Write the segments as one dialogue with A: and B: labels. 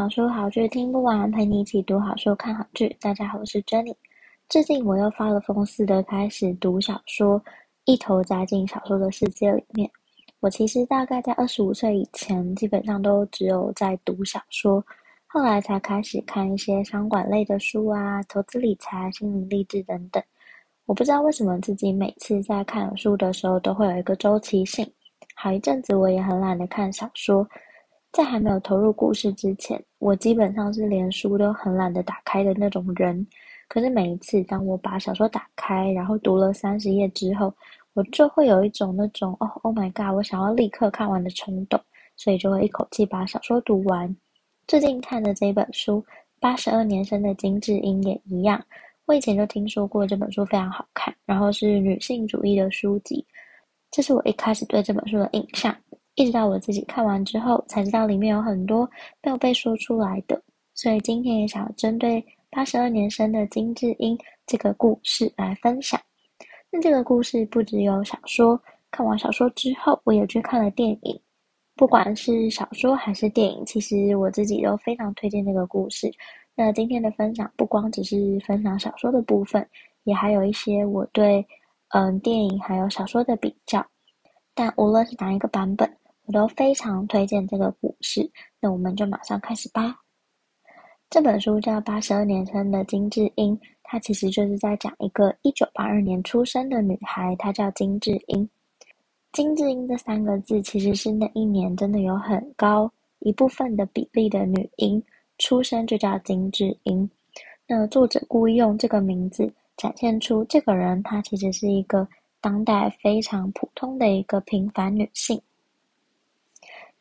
A: 好，书好剧听不完，陪你一起读好书、看好剧。大家好，我是 Jenny。最近我又发了疯似的开始读小说，一头扎进小说的世界里面。我其实大概在二十五岁以前，基本上都只有在读小说，后来才开始看一些商管类的书啊，投资理财、心灵励志等等。我不知道为什么自己每次在看书的时候都会有一个周期性，好一阵子我也很懒得看小说。在还没有投入故事之前，我基本上是连书都很懒得打开的那种人。可是每一次当我把小说打开，然后读了三十页之后，我就会有一种那种哦，Oh my god，我想要立刻看完的冲动，所以就会一口气把小说读完。最近看的这本书《八十二年生的金智英》也一样，我以前就听说过这本书非常好看，然后是女性主义的书籍，这是我一开始对这本书的印象。一直到我自己看完之后，才知道里面有很多没有被说出来的，所以今天也想要针对八十二年生的金智英这个故事来分享。那这个故事不只有小说，看完小说之后，我也去看了电影。不管是小说还是电影，其实我自己都非常推荐这个故事。那今天的分享不光只是分享小说的部分，也还有一些我对嗯电影还有小说的比较。但无论是哪一个版本，我都非常推荐这个故事，那我们就马上开始吧。这本书叫《八十二年生的金智英》，它其实就是在讲一个一九八二年出生的女孩，她叫金智英。金智英这三个字，其实是那一年真的有很高一部分的比例的女婴出生就叫金智英。那作者故意用这个名字，展现出这个人她其实是一个当代非常普通的一个平凡女性。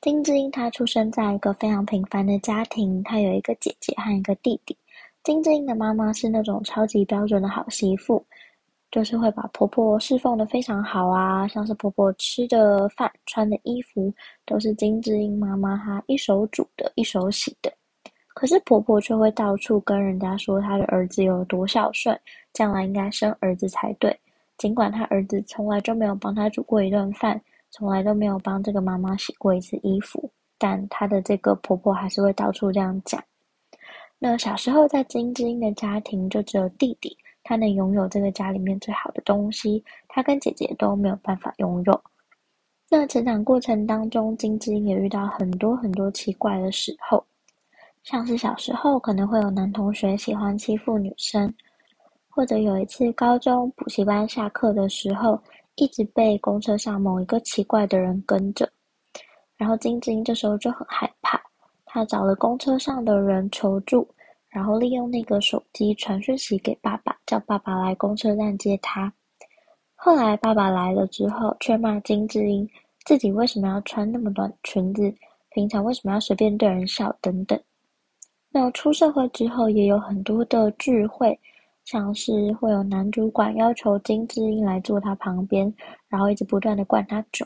A: 金智英她出生在一个非常平凡的家庭，她有一个姐姐和一个弟弟。金智英的妈妈是那种超级标准的好媳妇，就是会把婆婆侍奉得非常好啊，像是婆婆吃的饭、穿的衣服，都是金智英妈妈她一手煮的、一手洗的。可是婆婆却会到处跟人家说她的儿子有多孝顺，将来应该生儿子才对。尽管她儿子从来就没有帮她煮过一顿饭。从来都没有帮这个妈妈洗过一次衣服，但她的这个婆婆还是会到处这样讲。那小时候在金智英的家庭就只有弟弟，他能拥有这个家里面最好的东西，他跟姐姐都没有办法拥有。那成长过程当中，金智英也遇到很多很多奇怪的时候，像是小时候可能会有男同学喜欢欺负女生，或者有一次高中补习班下课的时候。一直被公车上某一个奇怪的人跟着，然后金智英这时候就很害怕，她找了公车上的人求助，然后利用那个手机传讯息给爸爸，叫爸爸来公车站接她。后来爸爸来了之后，却骂金智英自己为什么要穿那么短裙子，平常为什么要随便对人笑等等。那出社会之后，也有很多的聚会。像是会有男主管要求金智英来坐他旁边，然后一直不断的灌他酒，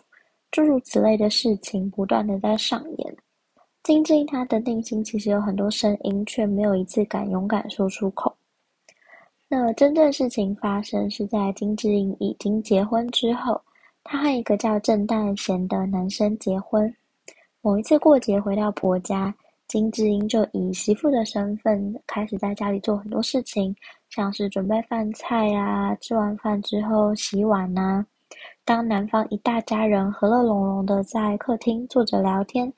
A: 诸如此类的事情不断的在上演。金智英她的内心其实有很多声音，却没有一次敢勇敢说出口。那真正事情发生是在金智英已经结婚之后，她和一个叫郑淡贤的男生结婚。某一次过节回到婆家，金智英就以媳妇的身份开始在家里做很多事情。像是准备饭菜啊，吃完饭之后洗碗啊。当男方一大家人和乐融融的在客厅坐着聊天、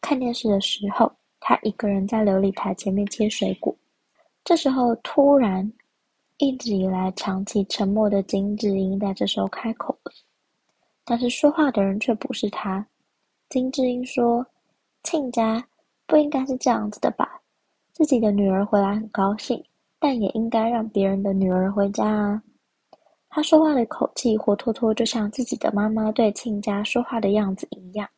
A: 看电视的时候，他一个人在琉璃台前面切水果。这时候，突然，一直以来长期沉默的金智英在这时候开口了，但是说话的人却不是他。金智英说：“亲家，不应该是这样子的吧？自己的女儿回来很高兴。”但也应该让别人的女儿回家啊！她说话的口气活脱脱就像自己的妈妈对亲家说话的样子一样。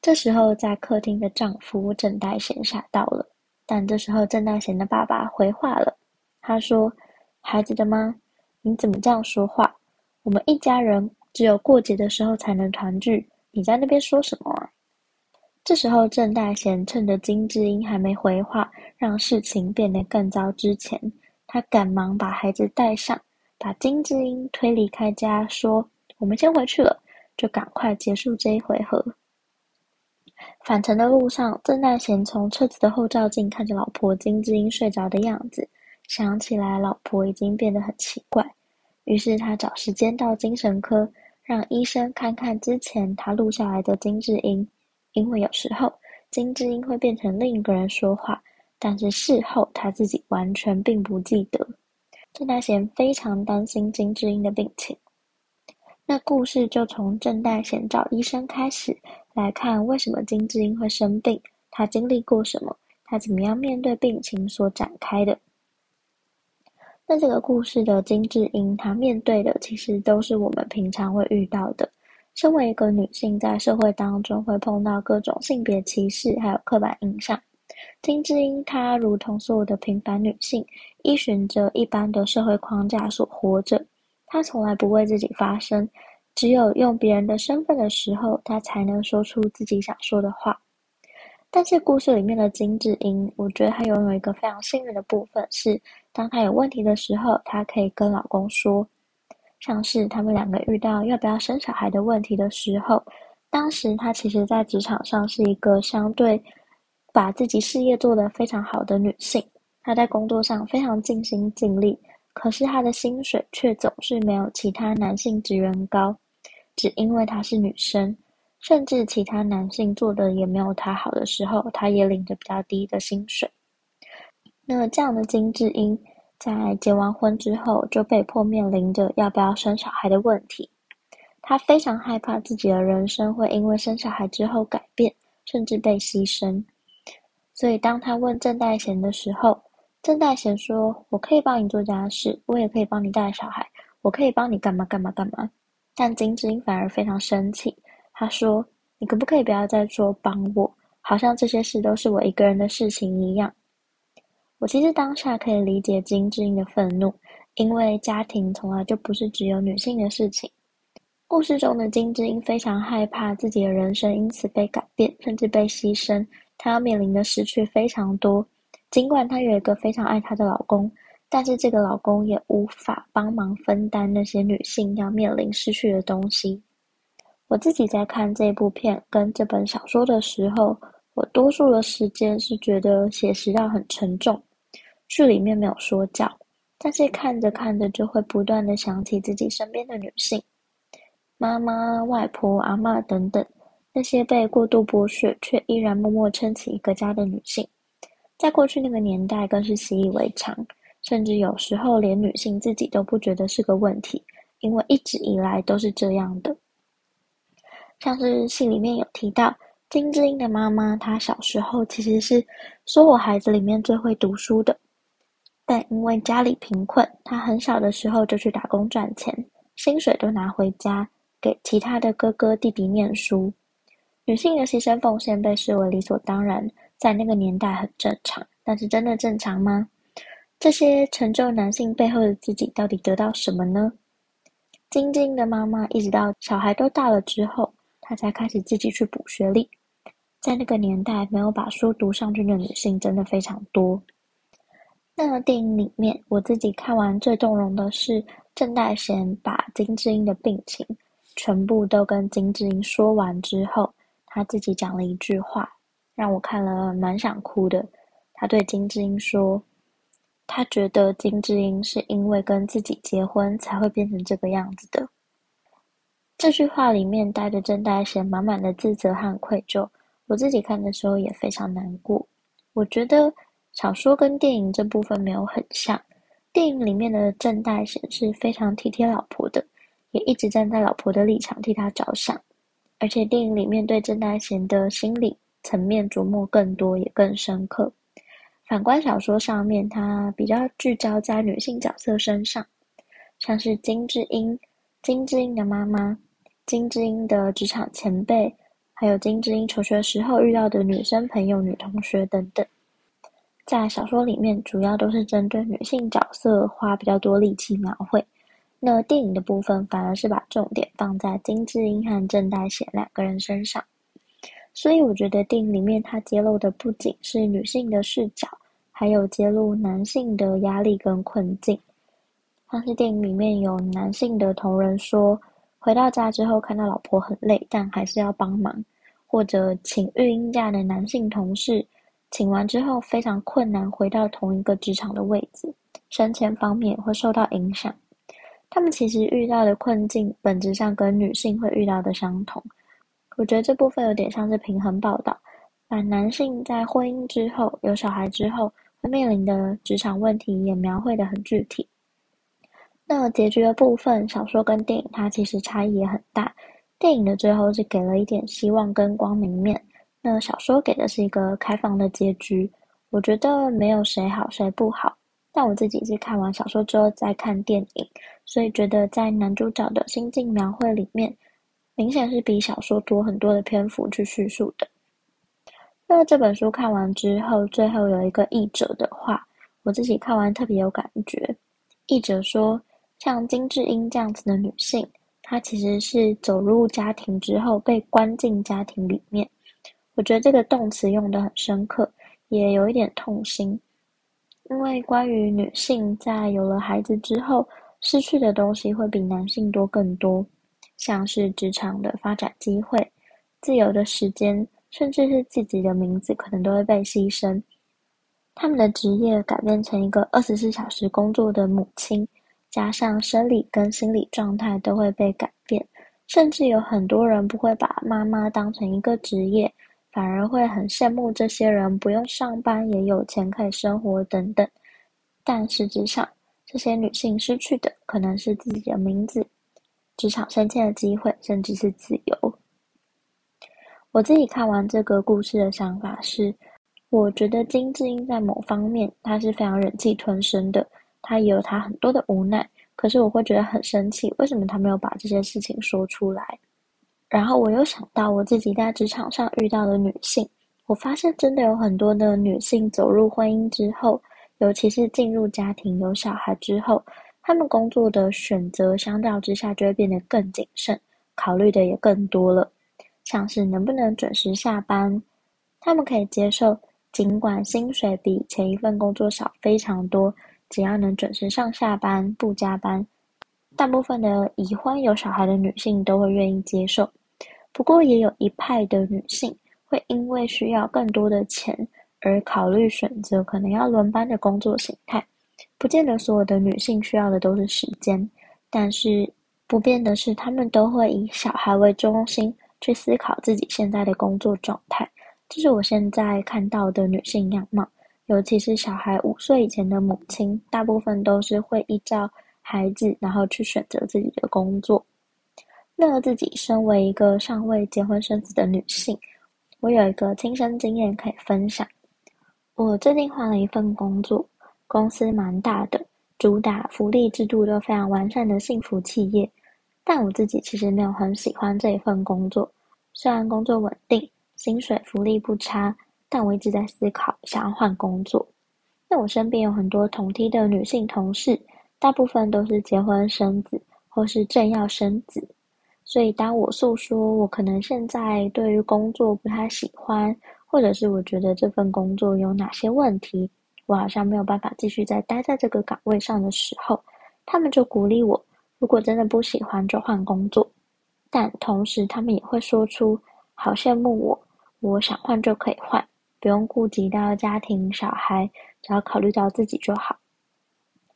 A: 这时候，在客厅的丈夫郑代贤吓到了，但这时候郑代贤的爸爸回话了，他说：“孩子的妈，你怎么这样说话？我们一家人只有过节的时候才能团聚，你在那边说什么啊？”这时候郑大贤趁着金智英还没回话，让事情变得更糟之前，他赶忙把孩子带上，把金智英推离开家，说：“我们先回去了，就赶快结束这一回合。”返程的路上，郑大贤从车子的后照镜看着老婆金智英睡着的样子，想起来老婆已经变得很奇怪，于是他找时间到精神科，让医生看看之前他录下来的金智英，因为有时候金智英会变成另一个人说话，但是事后他自己完全并不记得。郑大贤非常担心金智英的病情。那故事就从郑大贤找医生开始来看，为什么金智英会生病？他经历过什么？他怎么样面对病情所展开的？那这个故事的金智英，她面对的其实都是我们平常会遇到的。身为一个女性，在社会当中会碰到各种性别歧视，还有刻板印象。金智英她如同所有的平凡女性，依循着一般的社会框架所活着。她从来不为自己发声，只有用别人的身份的时候，她才能说出自己想说的话。但是故事里面的金智英，我觉得她拥有一个非常幸运的部分是，当她有问题的时候，她可以跟老公说。像是他们两个遇到要不要生小孩的问题的时候，当时她其实在职场上是一个相对把自己事业做得非常好的女性，她在工作上非常尽心尽力。可是她的薪水却总是没有其他男性职员高，只因为她是女生，甚至其他男性做的也没有她好的时候，她也领着比较低的薪水。那这样的金智英在结完婚之后，就被迫面临着要不要生小孩的问题。她非常害怕自己的人生会因为生小孩之后改变，甚至被牺牲。所以当她问郑代贤的时候，郑代贤说：“我可以帮你做家事，我也可以帮你带小孩，我可以帮你干嘛干嘛干嘛。”但金智英反而非常生气，她说：“你可不可以不要再说帮我？好像这些事都是我一个人的事情一样。”我其实当下可以理解金智英的愤怒，因为家庭从来就不是只有女性的事情。故事中的金智英非常害怕自己的人生因此被改变，甚至被牺牲，她要面临的失去非常多。尽管她有一个非常爱她的老公，但是这个老公也无法帮忙分担那些女性要面临失去的东西。我自己在看这部片跟这本小说的时候，我多数的时间是觉得写实到很沉重。剧里面没有说教，但是看着看着就会不断的想起自己身边的女性，妈妈、外婆、阿嬷等等，那些被过度剥削却依然默默撑起一个家的女性。在过去那个年代，更是习以为常，甚至有时候连女性自己都不觉得是个问题，因为一直以来都是这样的。像是戏里面有提到，金智英的妈妈，她小时候其实是所有孩子里面最会读书的，但因为家里贫困，他很小的时候就去打工赚钱，薪水都拿回家给其他的哥哥弟弟念书。女性的牺牲奉献被视为理所当然。在那个年代很正常，但是真的正常吗？这些成就男性背后的自己到底得到什么呢？晶晶的妈妈一直到小孩都大了之后，她才开始自己去补学历。在那个年代，没有把书读上去的女性真的非常多。那个电影里面，我自己看完最动容的是郑代贤把金智英的病情全部都跟金智英说完之后，他自己讲了一句话。让我看了蛮想哭的。他对金智英说：“他觉得金智英是因为跟自己结婚才会变成这个样子的。”这句话里面带着郑代贤满满的自责和愧疚。我自己看的时候也非常难过。我觉得小说跟电影这部分没有很像。电影里面的郑大贤是非常体贴老婆的，也一直站在老婆的立场替她着想。而且电影里面对郑大贤的心理。层面琢磨更多，也更深刻。反观小说上面，它比较聚焦在女性角色身上，像是金智英、金智英的妈妈、金智英的职场前辈，还有金智英求学时候遇到的女生朋友、女同学等等。在小说里面主要都是针对女性角色花比较多力气描绘，那电影的部分反而是把重点放在金智英和郑代贤两个人身上。所以我觉得电影里面它揭露的不仅是女性的视角，还有揭露男性的压力跟困境。像是电影里面有男性的同仁说，回到家之后看到老婆很累，但还是要帮忙，或者请育婴假的男性同事，请完之后非常困难回到同一个职场的位置，升迁方面会受到影响。他们其实遇到的困境本质上跟女性会遇到的相同。我觉得这部分有点像是平衡报道，把男性在婚姻之后、有小孩之后会面临的职场问题也描绘得很具体。那结局的部分，小说跟电影它其实差异也很大。电影的最后是给了一点希望跟光明面，那小说给的是一个开放的结局。我觉得没有谁好谁不好，但我自己是看完小说之后再看电影，所以觉得在男主角的心境描绘里面。明显是比小说多很多的篇幅去叙述的。那这本书看完之后，最后有一个译者的话，我自己看完特别有感觉。译者说，像金智英这样子的女性，她其实是走入家庭之后被关进家庭里面。我觉得这个动词用得很深刻，也有一点痛心。因为关于女性在有了孩子之后，失去的东西会比男性多更多。像是职场的发展机会、自由的时间，甚至是自己的名字，可能都会被牺牲。他们的职业改变成一个二十四小时工作的母亲，加上生理跟心理状态都会被改变，甚至有很多人不会把妈妈当成一个职业，反而会很羡慕这些人不用上班也有钱可以生活等等。但实质上，这些女性失去的可能是自己的名字。职场升迁的机会，甚至是自由。我自己看完这个故事的想法是，我觉得金智英在某方面，她是非常忍气吞声的，她也有她很多的无奈。可是我会觉得很生气，为什么她没有把这些事情说出来？然后我又想到我自己在职场上遇到的女性，我发现真的有很多的女性走入婚姻之后，尤其是进入家庭有小孩之后。她们工作的选择相较之下就会变得更谨慎，考虑的也更多了，像是能不能准时下班，他们可以接受，尽管薪水比前一份工作少非常多，只要能准时上下班，不加班，大部分的已婚有小孩的女性都会愿意接受。不过也有一派的女性会因为需要更多的钱而考虑选择可能要轮班的工作形态。不见得所有的女性需要的都是时间，但是不变的是，她们都会以小孩为中心去思考自己现在的工作状态。这是我现在看到的女性样貌，尤其是小孩五岁以前的母亲，大部分都是会依照孩子，然后去选择自己的工作。那自己身为一个尚未结婚生子的女性，我有一个亲身经验可以分享。我最近换了一份工作。公司蛮大的，主打福利制度都非常完善的幸福企业，但我自己其实没有很喜欢这一份工作。虽然工作稳定，薪水福利不差，但我一直在思考想要换工作。那我身边有很多同梯的女性同事，大部分都是结婚生子或是正要生子，所以当我诉说我可能现在对于工作不太喜欢，或者是我觉得这份工作有哪些问题。我好像没有办法继续再待在这个岗位上的时候，他们就鼓励我，如果真的不喜欢就换工作。但同时，他们也会说出“好羡慕我，我想换就可以换，不用顾及到家庭小孩，只要考虑到自己就好。”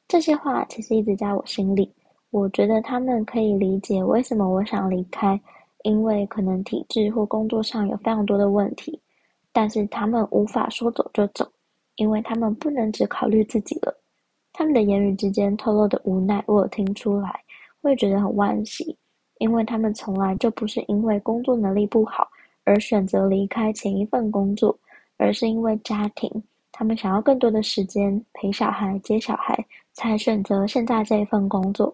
A: 这些话其实一直在我心里。我觉得他们可以理解为什么我想离开，因为可能体制或工作上有非常多的问题，但是他们无法说走就走。因为他们不能只考虑自己了，他们的言语之间透露的无奈，我有听出来，我也觉得很惋惜，因为他们从来就不是因为工作能力不好而选择离开前一份工作，而是因为家庭，他们想要更多的时间陪小孩、接小孩，才选择现在这一份工作。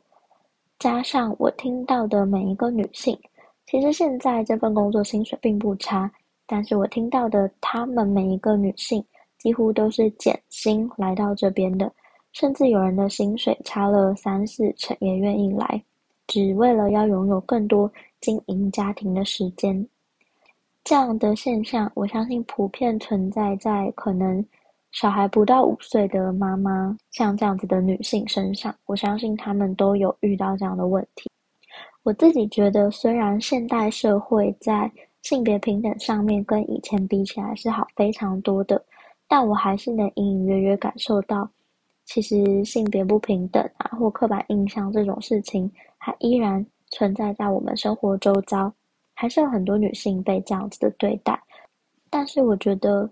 A: 加上我听到的每一个女性，其实现在这份工作薪水并不差，但是我听到的她们每一个女性。几乎都是减薪来到这边的，甚至有人的薪水差了三四成也愿意来，只为了要拥有更多经营家庭的时间。这样的现象，我相信普遍存在在可能小孩不到五岁的妈妈，像这样子的女性身上。我相信她们都有遇到这样的问题。我自己觉得，虽然现代社会在性别平等上面跟以前比起来是好非常多的，但我还是能隐隐约约感受到，其实性别不平等啊，或刻板印象这种事情，还依然存在在我们生活周遭。还是有很多女性被这样子的对待，但是我觉得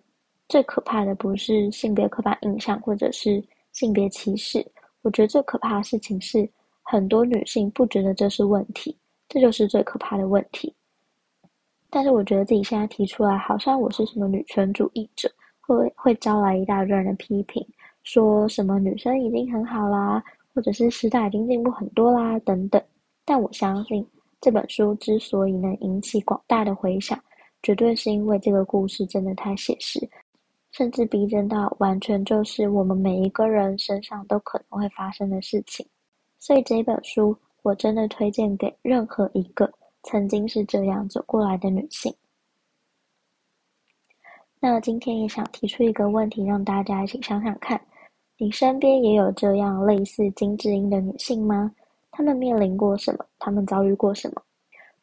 A: 最可怕的不是性别刻板印象或者是性别歧视，我觉得最可怕的事情是很多女性不觉得这是问题，这就是最可怕的问题。但是我觉得自己现在提出来，好像我是什么女权主义者，会会招来一大堆人的批评，说什么女生已经很好啦，或者是时代已经进步很多啦等等。但我相信。这本书之所以能引起广大的回响，绝对是因为这个故事真的太写实，甚至逼真到完全就是我们每一个人身上都可能会发生的事情。所以这本书，我真的推荐给任何一个曾经是这样走过来的女性。那今天也想提出一个问题，让大家一起想想看：你身边也有这样类似金智英的女性吗？她们面临过什么？她们遭遇过什么？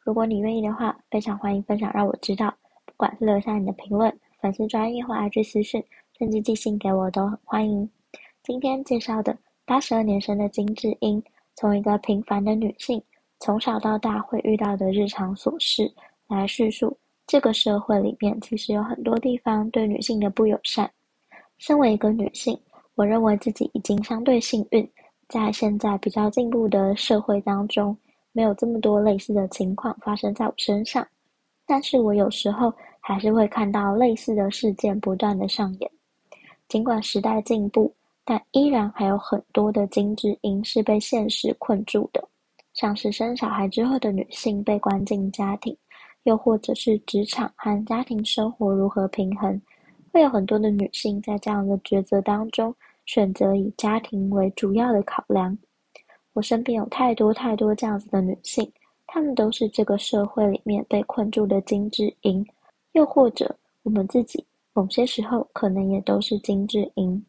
A: 如果你愿意的话，非常欢迎分享，让我知道。不管是留下你的评论、粉丝专业或 IG 私讯，甚至寄信给我，都很欢迎。今天介绍的八十二年生的金智英，从一个平凡的女性，从小到大会遇到的日常琐事，来叙述这个社会里面其实有很多地方对女性的不友善。身为一个女性，我认为自己已经相对幸运。在现在比较进步的社会当中，没有这么多类似的情况发生在我身上，但是我有时候还是会看到类似的事件不断的上演。尽管时代进步，但依然还有很多的金智英是被现实困住的，像是生小孩之后的女性被关进家庭，又或者是职场和家庭生活如何平衡，会有很多的女性在这样的抉择当中。选择以家庭为主要的考量。我身边有太多太多这样子的女性，她们都是这个社会里面被困住的金智英，又或者我们自己某些时候可能也都是金智英。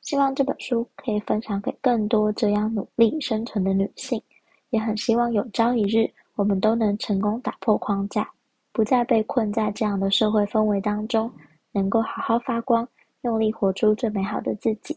A: 希望这本书可以分享给更多这样努力生存的女性，也很希望有朝一日我们都能成功打破框架，不再被困在这样的社会氛围当中，能够好好发光，用力活出最美好的自己。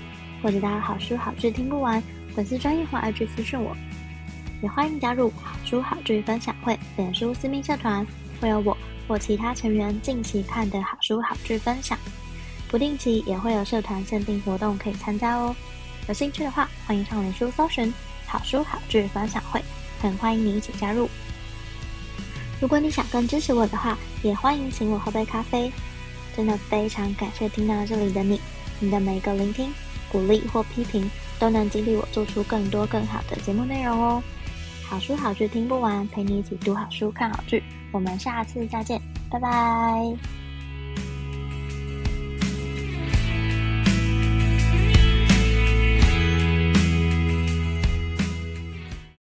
A: 或者大家好书好剧听不完，粉丝专业或 IG 私讯我，也欢迎加入好书好剧分享会脸书私密社团，会有我或其他成员近期看的好书好剧分享，不定期也会有社团限定活动可以参加哦。有兴趣的话，欢迎上脸书搜寻好书好剧分享会，很欢迎你一起加入。如果你想更支持我的话，也欢迎请我喝杯咖啡。真的非常感谢听到这里的你，你的每一个聆听。鼓励或批评都能激励我做出更多更好的节目内容哦。好书好剧听不完，陪你一起读好书、看好剧。我们下次再见，拜拜。